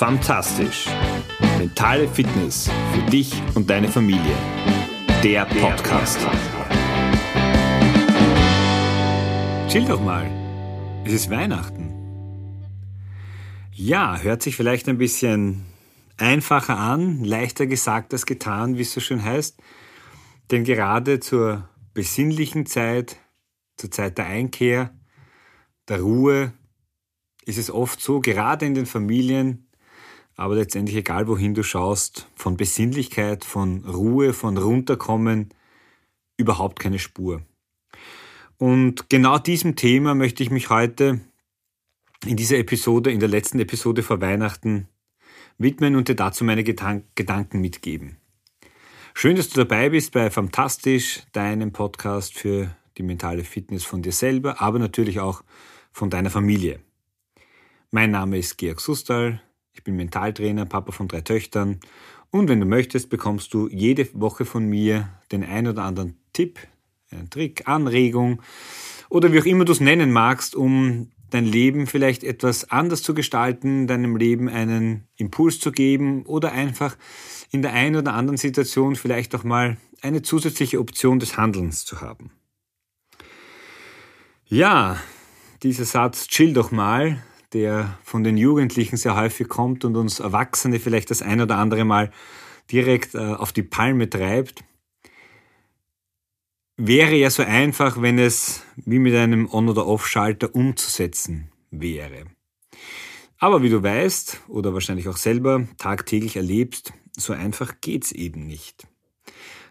Fantastisch. Mentale Fitness für dich und deine Familie. Der Podcast. Chill doch mal. Es ist Weihnachten. Ja, hört sich vielleicht ein bisschen einfacher an, leichter gesagt als getan, wie es so schön heißt. Denn gerade zur besinnlichen Zeit, zur Zeit der Einkehr, der Ruhe, ist es oft so, gerade in den Familien, aber letztendlich egal wohin du schaust, von Besinnlichkeit, von Ruhe, von Runterkommen überhaupt keine Spur. Und genau diesem Thema möchte ich mich heute in dieser Episode, in der letzten Episode vor Weihnachten widmen und dir dazu meine Gedanken mitgeben. Schön, dass du dabei bist bei Fantastisch, deinem Podcast für die mentale Fitness von dir selber, aber natürlich auch von deiner Familie. Mein Name ist Georg Sustal, ich bin Mentaltrainer, Papa von drei Töchtern und wenn du möchtest, bekommst du jede Woche von mir den ein oder anderen Tipp, einen Trick, Anregung oder wie auch immer du es nennen magst, um dein Leben vielleicht etwas anders zu gestalten, deinem Leben einen Impuls zu geben oder einfach in der einen oder anderen Situation vielleicht auch mal eine zusätzliche Option des Handelns zu haben. Ja, dieser Satz, chill doch mal, der von den Jugendlichen sehr häufig kommt und uns Erwachsene vielleicht das ein oder andere Mal direkt äh, auf die Palme treibt, wäre ja so einfach, wenn es wie mit einem On- oder Off-Schalter umzusetzen wäre. Aber wie du weißt oder wahrscheinlich auch selber tagtäglich erlebst, so einfach geht's eben nicht.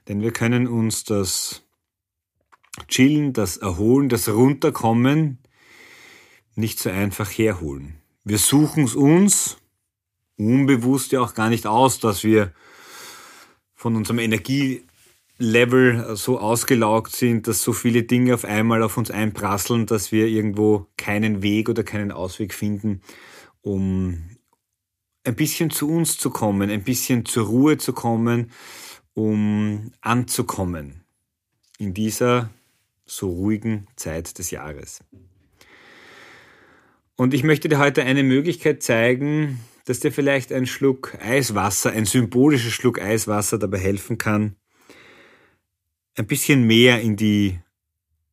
Denn wir können uns das Chillen, das Erholen, das Runterkommen nicht so einfach herholen. Wir suchen es uns unbewusst ja auch gar nicht aus, dass wir von unserem Energielevel so ausgelaugt sind, dass so viele Dinge auf einmal auf uns einprasseln, dass wir irgendwo keinen Weg oder keinen Ausweg finden, um ein bisschen zu uns zu kommen, ein bisschen zur Ruhe zu kommen, um anzukommen in dieser so ruhigen Zeit des Jahres. Und ich möchte dir heute eine Möglichkeit zeigen, dass dir vielleicht ein Schluck Eiswasser, ein symbolischer Schluck Eiswasser dabei helfen kann, ein bisschen mehr in die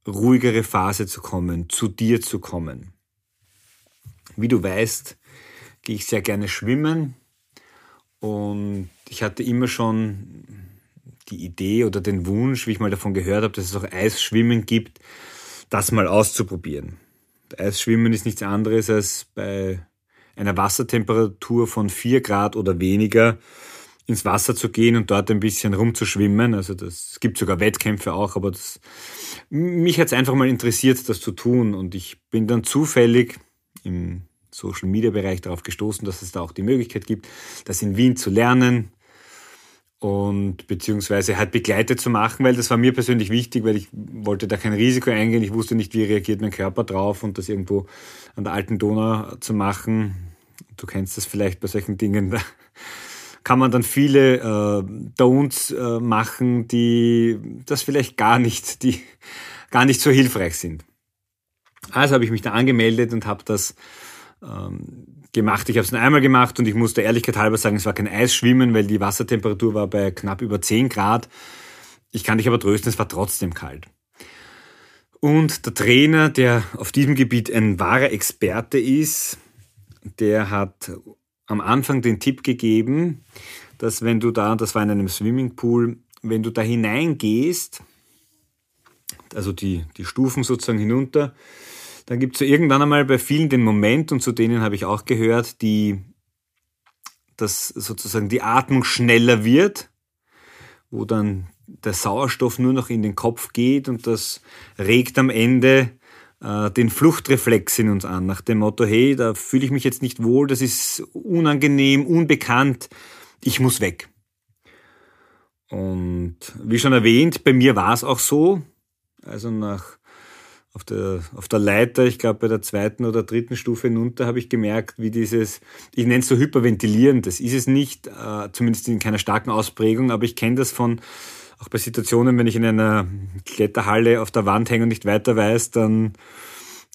ruhigere Phase zu kommen, zu dir zu kommen. Wie du weißt, gehe ich sehr gerne schwimmen und ich hatte immer schon die Idee oder den Wunsch, wie ich mal davon gehört habe, dass es auch Eisschwimmen gibt, das mal auszuprobieren. Eisschwimmen ist nichts anderes als bei einer Wassertemperatur von 4 Grad oder weniger ins Wasser zu gehen und dort ein bisschen rumzuschwimmen. Also das es gibt sogar Wettkämpfe auch, aber das, mich hat es einfach mal interessiert, das zu tun. Und ich bin dann zufällig im Social Media Bereich darauf gestoßen, dass es da auch die Möglichkeit gibt, das in Wien zu lernen und beziehungsweise halt begleitet zu machen, weil das war mir persönlich wichtig, weil ich wollte da kein Risiko eingehen. Ich wusste nicht, wie reagiert mein Körper drauf und das irgendwo an der alten Donau zu machen. Du kennst das vielleicht bei solchen Dingen. Da kann man dann viele äh, Don'ts äh, machen, die das vielleicht gar nicht, die gar nicht so hilfreich sind. Also habe ich mich da angemeldet und habe das ähm, gemacht. Ich habe es nur einmal gemacht und ich musste Ehrlichkeit halber sagen, es war kein Eisschwimmen, weil die Wassertemperatur war bei knapp über 10 Grad. Ich kann dich aber trösten, es war trotzdem kalt. Und der Trainer, der auf diesem Gebiet ein wahrer Experte ist, der hat am Anfang den Tipp gegeben, dass wenn du da, das war in einem Swimmingpool, wenn du da hineingehst, also die, die Stufen sozusagen hinunter, dann gibt es so irgendwann einmal bei vielen den Moment, und zu denen habe ich auch gehört, die, dass sozusagen die Atmung schneller wird, wo dann der Sauerstoff nur noch in den Kopf geht und das regt am Ende äh, den Fluchtreflex in uns an, nach dem Motto, hey, da fühle ich mich jetzt nicht wohl, das ist unangenehm, unbekannt, ich muss weg. Und wie schon erwähnt, bei mir war es auch so. Also nach auf der, auf der Leiter, ich glaube bei der zweiten oder dritten Stufe hinunter, habe ich gemerkt, wie dieses, ich nenne es so hyperventilieren, das ist es nicht, äh, zumindest in keiner starken Ausprägung, aber ich kenne das von, auch bei Situationen, wenn ich in einer Kletterhalle auf der Wand hänge und nicht weiter weiß, dann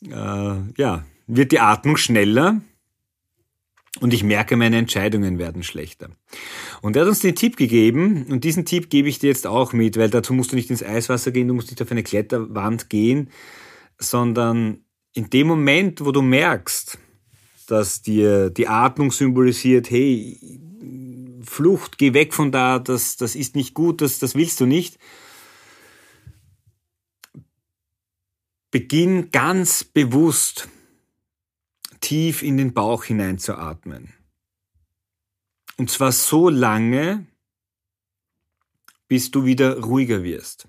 äh, ja, wird die Atmung schneller Und ich merke, meine Entscheidungen werden schlechter. Und er hat uns den Tipp gegeben, und diesen Tipp gebe ich dir jetzt auch mit, weil dazu musst du nicht ins Eiswasser gehen, du musst nicht auf eine Kletterwand gehen, sondern in dem Moment, wo du merkst, dass dir die Atmung symbolisiert, hey, Flucht, geh weg von da, das, das ist nicht gut, das, das willst du nicht. Beginn ganz bewusst tief in den Bauch hineinzuatmen. Und zwar so lange, bis du wieder ruhiger wirst.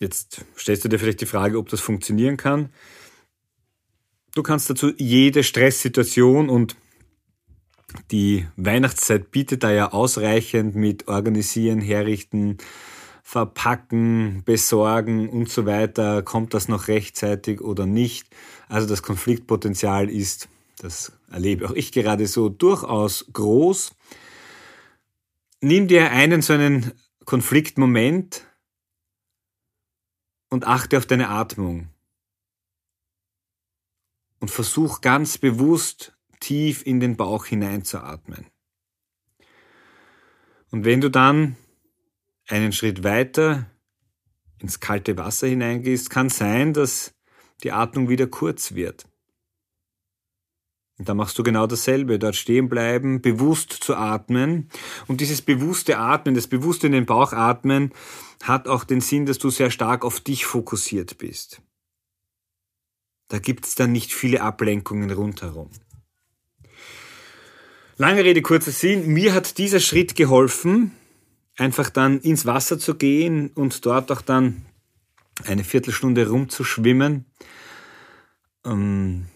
Jetzt stellst du dir vielleicht die Frage, ob das funktionieren kann. Du kannst dazu jede Stresssituation und die Weihnachtszeit bietet da ja ausreichend mit Organisieren, Herrichten, Verpacken, Besorgen und so weiter. Kommt das noch rechtzeitig oder nicht? Also das Konfliktpotenzial ist, das erlebe auch ich gerade so, durchaus groß. Nimm dir einen so einen Konfliktmoment und achte auf deine Atmung und versuch ganz bewusst tief in den Bauch hineinzuatmen. Und wenn du dann einen Schritt weiter ins kalte Wasser hineingehst, kann sein, dass die Atmung wieder kurz wird. Da machst du genau dasselbe, dort stehen bleiben, bewusst zu atmen. Und dieses bewusste Atmen, das bewusste in den Bauch atmen, hat auch den Sinn, dass du sehr stark auf dich fokussiert bist. Da gibt es dann nicht viele Ablenkungen rundherum. Lange Rede, kurzer Sinn. Mir hat dieser Schritt geholfen, einfach dann ins Wasser zu gehen und dort auch dann eine Viertelstunde rumzuschwimmen. Ähm,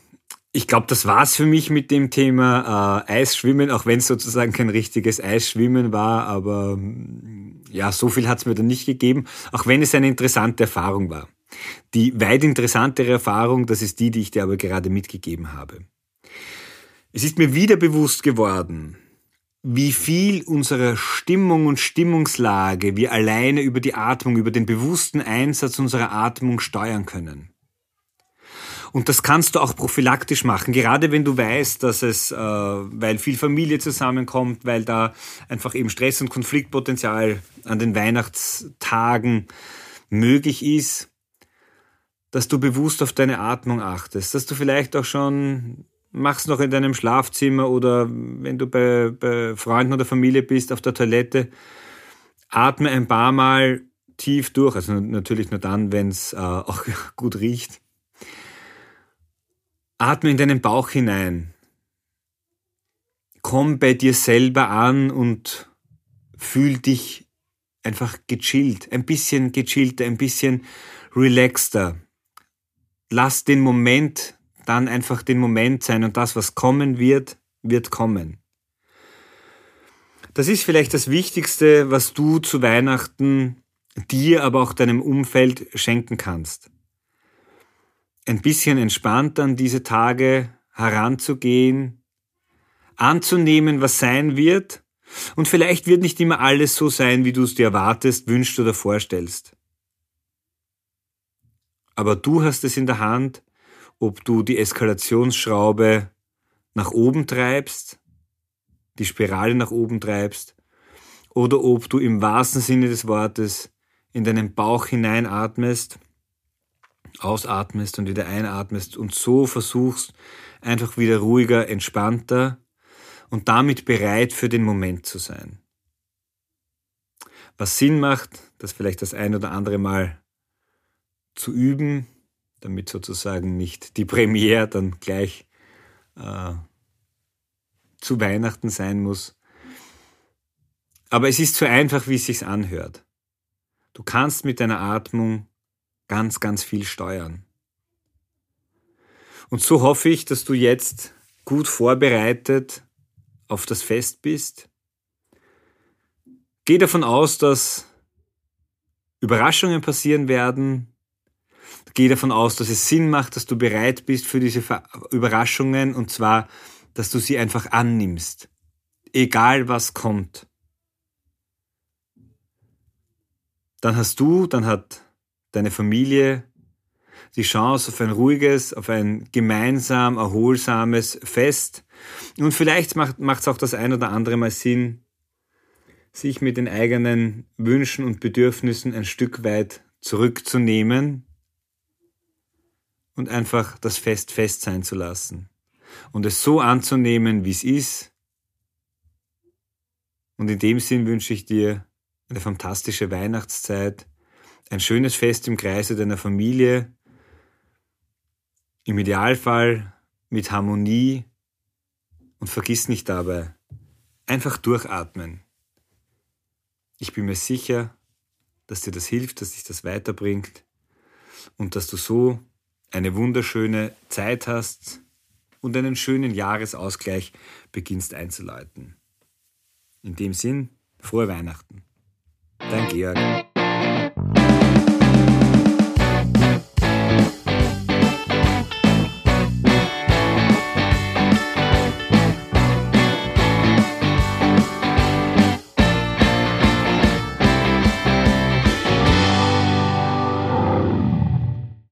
ich glaube, das war's für mich mit dem Thema äh, Eisschwimmen, auch wenn es sozusagen kein richtiges Eisschwimmen war, aber ja, so viel hat's mir dann nicht gegeben, auch wenn es eine interessante Erfahrung war. Die weit interessantere Erfahrung, das ist die, die ich dir aber gerade mitgegeben habe. Es ist mir wieder bewusst geworden, wie viel unserer Stimmung und Stimmungslage wir alleine über die Atmung, über den bewussten Einsatz unserer Atmung steuern können. Und das kannst du auch prophylaktisch machen, gerade wenn du weißt, dass es, äh, weil viel Familie zusammenkommt, weil da einfach eben Stress und Konfliktpotenzial an den Weihnachtstagen möglich ist, dass du bewusst auf deine Atmung achtest, dass du vielleicht auch schon machst noch in deinem Schlafzimmer oder wenn du bei, bei Freunden oder Familie bist auf der Toilette, atme ein paar Mal tief durch, also natürlich nur dann, wenn es äh, auch gut riecht. Atme in deinen Bauch hinein. Komm bei dir selber an und fühl dich einfach gechillt, ein bisschen gechillter, ein bisschen relaxter lass den Moment dann einfach den Moment sein und das, was kommen wird, wird kommen. Das ist vielleicht das Wichtigste, was du zu Weihnachten dir, aber auch deinem Umfeld schenken kannst. Ein bisschen entspannt an diese Tage heranzugehen, anzunehmen, was sein wird, und vielleicht wird nicht immer alles so sein, wie du es dir erwartest, wünschst oder vorstellst. Aber du hast es in der Hand, ob du die Eskalationsschraube nach oben treibst, die Spirale nach oben treibst, oder ob du im wahrsten Sinne des Wortes in deinen Bauch hineinatmest, ausatmest und wieder einatmest und so versuchst, einfach wieder ruhiger, entspannter und damit bereit für den Moment zu sein. Was Sinn macht, das vielleicht das ein oder andere Mal zu üben, damit sozusagen nicht die Premiere dann gleich äh, zu Weihnachten sein muss. Aber es ist so einfach, wie es sich anhört. Du kannst mit deiner Atmung ganz, ganz viel steuern. Und so hoffe ich, dass du jetzt gut vorbereitet auf das Fest bist. Geh davon aus, dass Überraschungen passieren werden, gehe davon aus, dass es Sinn macht, dass du bereit bist für diese Überraschungen und zwar, dass du sie einfach annimmst. Egal was kommt. Dann hast du, dann hat deine Familie, die Chance auf ein ruhiges, auf ein gemeinsam erholsames Fest. Und vielleicht macht es auch das ein oder andere Mal Sinn, sich mit den eigenen Wünschen und Bedürfnissen ein Stück weit zurückzunehmen und einfach das Fest fest sein zu lassen und es so anzunehmen, wie es ist. Und in dem Sinn wünsche ich dir eine fantastische Weihnachtszeit, ein schönes Fest im Kreise deiner Familie, im Idealfall mit Harmonie und vergiss nicht dabei, einfach durchatmen. Ich bin mir sicher, dass dir das hilft, dass dich das weiterbringt und dass du so eine wunderschöne Zeit hast und einen schönen Jahresausgleich beginnst einzuläuten. In dem Sinn, frohe Weihnachten. Dein Georg.